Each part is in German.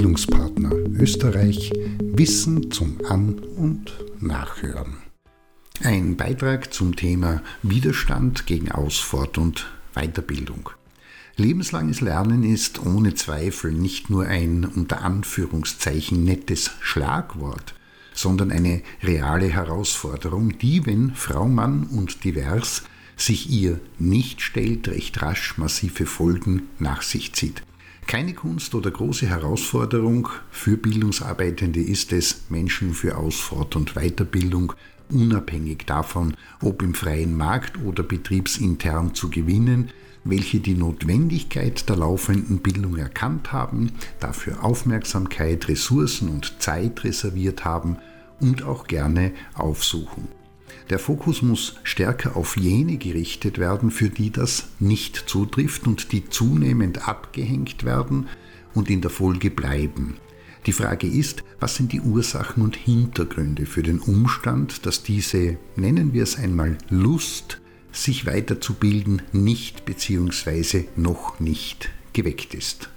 Bildungspartner Österreich Wissen zum An- und Nachhören. Ein Beitrag zum Thema Widerstand gegen Ausfort und Weiterbildung. Lebenslanges Lernen ist ohne Zweifel nicht nur ein unter Anführungszeichen nettes Schlagwort, sondern eine reale Herausforderung, die, wenn Frau, Mann und divers sich ihr nicht stellt, recht rasch massive Folgen nach sich zieht. Keine Kunst oder große Herausforderung für Bildungsarbeitende ist es, Menschen für Ausfort- und Weiterbildung unabhängig davon, ob im freien Markt oder betriebsintern zu gewinnen, welche die Notwendigkeit der laufenden Bildung erkannt haben, dafür Aufmerksamkeit, Ressourcen und Zeit reserviert haben und auch gerne aufsuchen. Der Fokus muss stärker auf jene gerichtet werden, für die das nicht zutrifft und die zunehmend abgehängt werden und in der Folge bleiben. Die Frage ist, was sind die Ursachen und Hintergründe für den Umstand, dass diese, nennen wir es einmal, Lust, sich weiterzubilden, nicht bzw. noch nicht geweckt ist.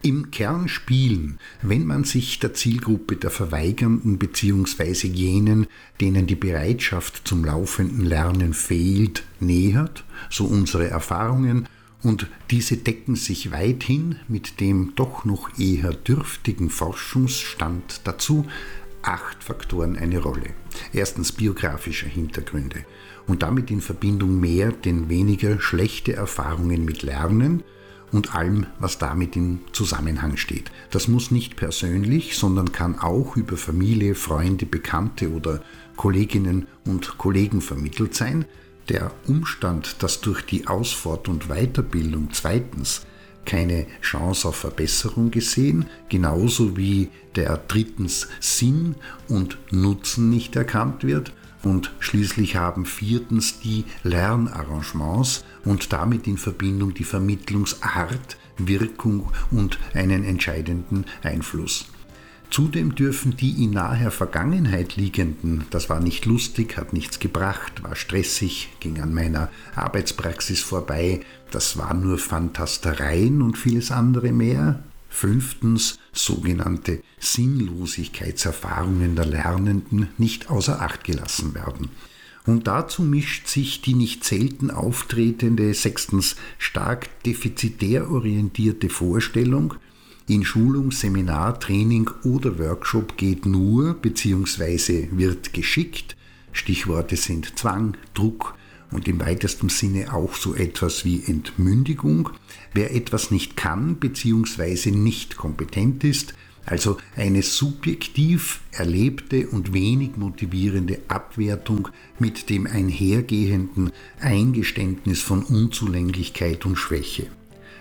Im Kern spielen, wenn man sich der Zielgruppe der Verweigernden bzw. jenen, denen die Bereitschaft zum laufenden Lernen fehlt, nähert, so unsere Erfahrungen, und diese decken sich weithin mit dem doch noch eher dürftigen Forschungsstand dazu, acht Faktoren eine Rolle. Erstens biografische Hintergründe und damit in Verbindung mehr denn weniger schlechte Erfahrungen mit Lernen, und allem, was damit im Zusammenhang steht. Das muss nicht persönlich, sondern kann auch über Familie, Freunde, Bekannte oder Kolleginnen und Kollegen vermittelt sein. Der Umstand, dass durch die Ausfort- und Weiterbildung zweitens keine Chance auf Verbesserung gesehen, genauso wie der drittens Sinn und Nutzen nicht erkannt wird und schließlich haben viertens die Lernarrangements und damit in Verbindung die Vermittlungsart, Wirkung und einen entscheidenden Einfluss. Zudem dürfen die in naher Vergangenheit liegenden, das war nicht lustig, hat nichts gebracht, war stressig, ging an meiner Arbeitspraxis vorbei, das waren nur Fantastereien und vieles andere mehr, Fünftens sogenannte Sinnlosigkeitserfahrungen der Lernenden nicht außer Acht gelassen werden. Und dazu mischt sich die nicht selten auftretende, sechstens stark defizitär orientierte Vorstellung, in Schulung, Seminar, Training oder Workshop geht nur bzw. wird geschickt. Stichworte sind Zwang, Druck, und im weitesten Sinne auch so etwas wie Entmündigung. Wer etwas nicht kann bzw. nicht kompetent ist, also eine subjektiv erlebte und wenig motivierende Abwertung mit dem einhergehenden Eingeständnis von Unzulänglichkeit und Schwäche.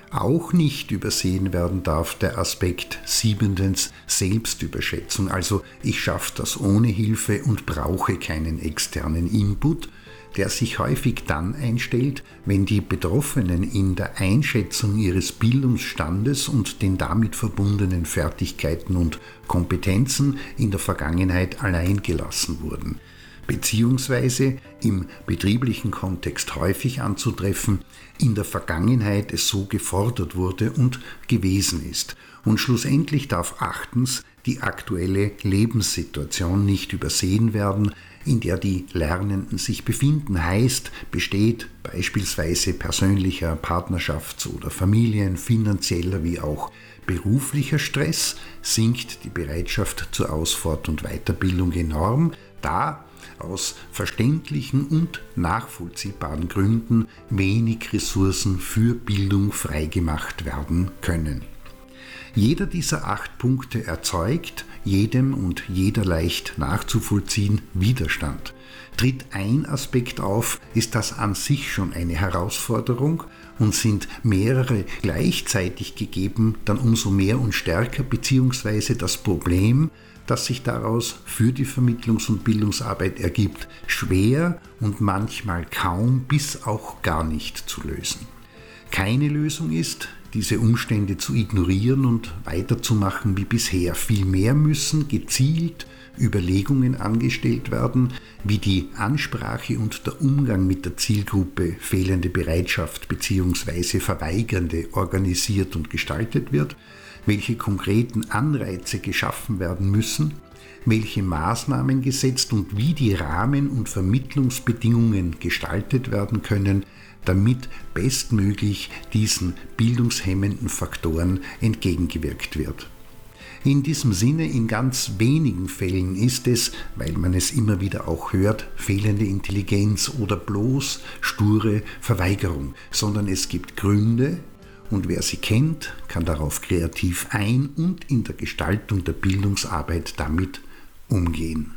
Auch nicht übersehen werden darf der Aspekt siebentens Selbstüberschätzung, also ich schaffe das ohne Hilfe und brauche keinen externen Input, der sich häufig dann einstellt, wenn die Betroffenen in der Einschätzung ihres Bildungsstandes und den damit verbundenen Fertigkeiten und Kompetenzen in der Vergangenheit allein gelassen wurden beziehungsweise im betrieblichen Kontext häufig anzutreffen, in der Vergangenheit es so gefordert wurde und gewesen ist. Und schlussendlich darf achtens die aktuelle Lebenssituation nicht übersehen werden, in der die Lernenden sich befinden, heißt, besteht beispielsweise persönlicher Partnerschafts- oder Familien, finanzieller wie auch beruflicher Stress, sinkt die Bereitschaft zur Ausfort- und Weiterbildung enorm, da aus verständlichen und nachvollziehbaren Gründen wenig Ressourcen für Bildung freigemacht werden können. Jeder dieser acht Punkte erzeugt jedem und jeder leicht nachzuvollziehen Widerstand. Tritt ein Aspekt auf, ist das an sich schon eine Herausforderung und sind mehrere gleichzeitig gegeben, dann umso mehr und stärker, beziehungsweise das Problem, das sich daraus für die Vermittlungs- und Bildungsarbeit ergibt, schwer und manchmal kaum bis auch gar nicht zu lösen. Keine Lösung ist, diese Umstände zu ignorieren und weiterzumachen wie bisher. Vielmehr müssen gezielt Überlegungen angestellt werden, wie die Ansprache und der Umgang mit der Zielgruppe fehlende Bereitschaft bzw. Verweigernde organisiert und gestaltet wird, welche konkreten Anreize geschaffen werden müssen, welche Maßnahmen gesetzt und wie die Rahmen- und Vermittlungsbedingungen gestaltet werden können, damit bestmöglich diesen bildungshemmenden Faktoren entgegengewirkt wird. In diesem Sinne, in ganz wenigen Fällen ist es, weil man es immer wieder auch hört, fehlende Intelligenz oder bloß sture Verweigerung, sondern es gibt Gründe, und wer sie kennt, kann darauf kreativ ein und in der Gestaltung der Bildungsarbeit damit umgehen.